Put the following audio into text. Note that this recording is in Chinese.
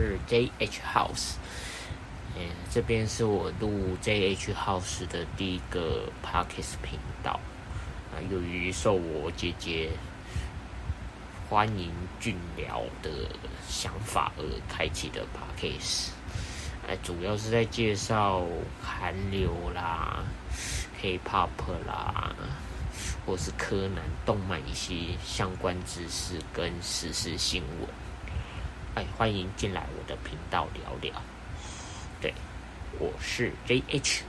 是 JH House。嗯，这边是我录 JH House 的第一个 Podcast 频道啊，由于受我姐姐欢迎俊聊的想法而开启的 Podcast，哎，主要是在介绍韩流啦、K-pop 啦，或是柯南动漫一些相关知识跟时事新闻。哎，欢迎进来我的频道聊聊。对，我是 JH。